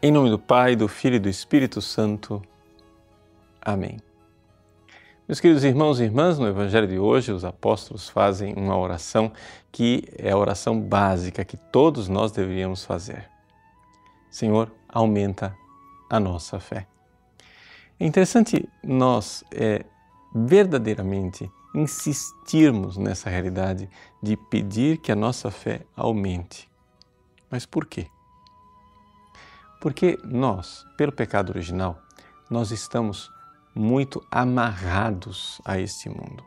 Em nome do Pai, do Filho e do Espírito Santo. Amém. Meus queridos irmãos e irmãs, no Evangelho de hoje, os apóstolos fazem uma oração que é a oração básica que todos nós deveríamos fazer. Senhor, aumenta a nossa fé. É interessante nós é, verdadeiramente insistirmos nessa realidade de pedir que a nossa fé aumente. Mas por quê? Porque nós, pelo pecado original, nós estamos muito amarrados a este mundo.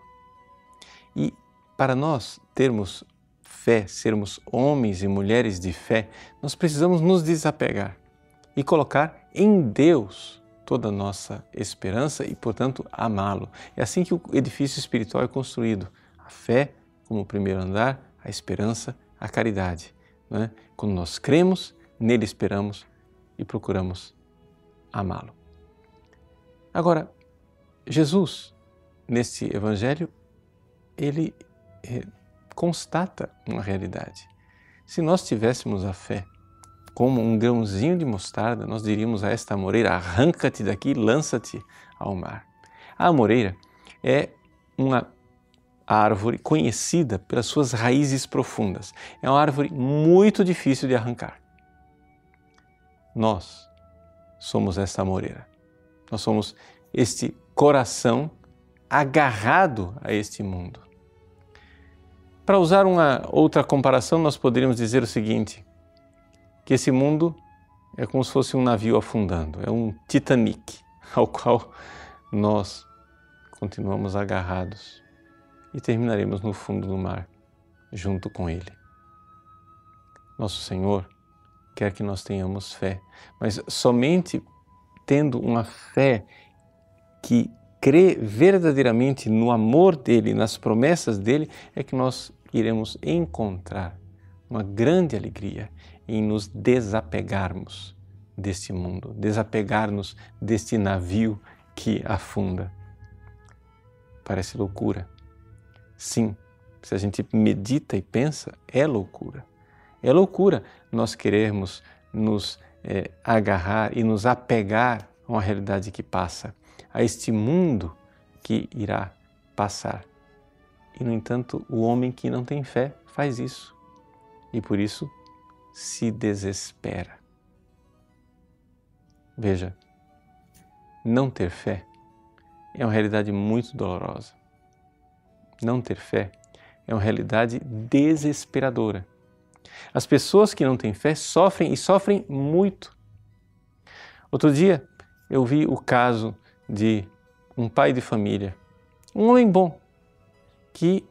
E para nós termos fé, sermos homens e mulheres de fé, nós precisamos nos desapegar e colocar em Deus toda a nossa esperança e, portanto, amá-lo. É assim que o edifício espiritual é construído: a fé como o primeiro andar, a esperança, a caridade. É? Quando nós cremos, nele esperamos e procuramos amá-lo. Agora, Jesus, nesse evangelho, ele eh, constata uma realidade. Se nós tivéssemos a fé como um grãozinho de mostarda, nós diríamos a esta amoreira: arranca-te daqui lança-te ao mar. A amoreira é uma árvore conhecida pelas suas raízes profundas. É uma árvore muito difícil de arrancar. Nós somos esta amoreira. Nós somos este coração agarrado a este mundo. Para usar uma outra comparação, nós poderíamos dizer o seguinte: que esse mundo é como se fosse um navio afundando, é um Titanic ao qual nós continuamos agarrados e terminaremos no fundo do mar junto com ele. Nosso Senhor quer que nós tenhamos fé, mas somente tendo uma fé que crê verdadeiramente no amor dele, nas promessas dele, é que nós iremos encontrar uma grande alegria em nos desapegarmos deste mundo, desapegar-nos deste navio que afunda. Parece loucura. Sim, se a gente medita e pensa, é loucura. É loucura nós querermos nos é, agarrar e nos apegar a uma realidade que passa, a este mundo que irá passar. E, no entanto, o homem que não tem fé faz isso. E por isso se desespera. Veja, não ter fé é uma realidade muito dolorosa. Não ter fé é uma realidade desesperadora. As pessoas que não têm fé sofrem e sofrem muito. Outro dia eu vi o caso de um pai de família, um homem bom, que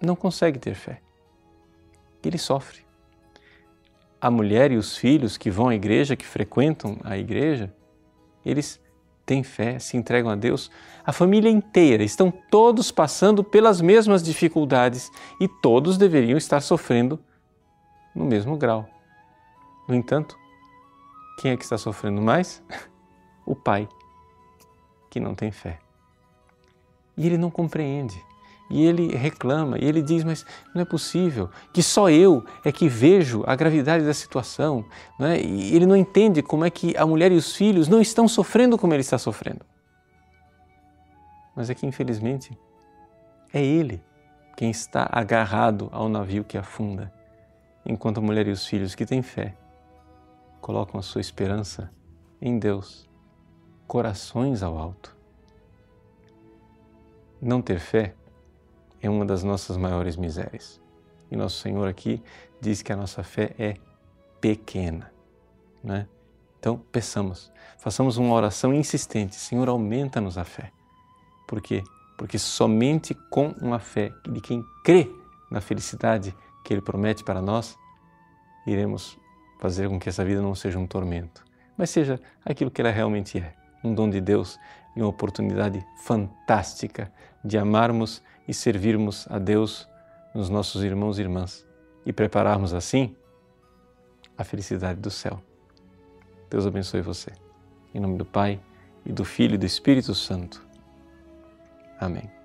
não consegue ter fé. Ele sofre a mulher e os filhos que vão à igreja, que frequentam a igreja, eles têm fé, se entregam a Deus. A família inteira estão todos passando pelas mesmas dificuldades e todos deveriam estar sofrendo no mesmo grau. No entanto, quem é que está sofrendo mais? O pai, que não tem fé. E ele não compreende. E ele reclama, e ele diz: Mas não é possível que só eu é que vejo a gravidade da situação. Não é? E ele não entende como é que a mulher e os filhos não estão sofrendo como ele está sofrendo. Mas é que, infelizmente, é ele quem está agarrado ao navio que afunda, enquanto a mulher e os filhos que têm fé colocam a sua esperança em Deus, corações ao alto. Não ter fé é uma das nossas maiores misérias. E nosso Senhor aqui diz que a nossa fé é pequena. Né? Então, peçamos, façamos uma oração insistente: Senhor, aumenta-nos a fé. Por quê? Porque somente com uma fé de quem crê na felicidade que Ele promete para nós, iremos fazer com que essa vida não seja um tormento, mas seja aquilo que ela realmente é um dom de Deus e uma oportunidade fantástica de amarmos e servirmos a Deus nos nossos irmãos e irmãs e prepararmos assim a felicidade do céu. Deus abençoe você. Em nome do Pai e do Filho e do Espírito Santo. Amém.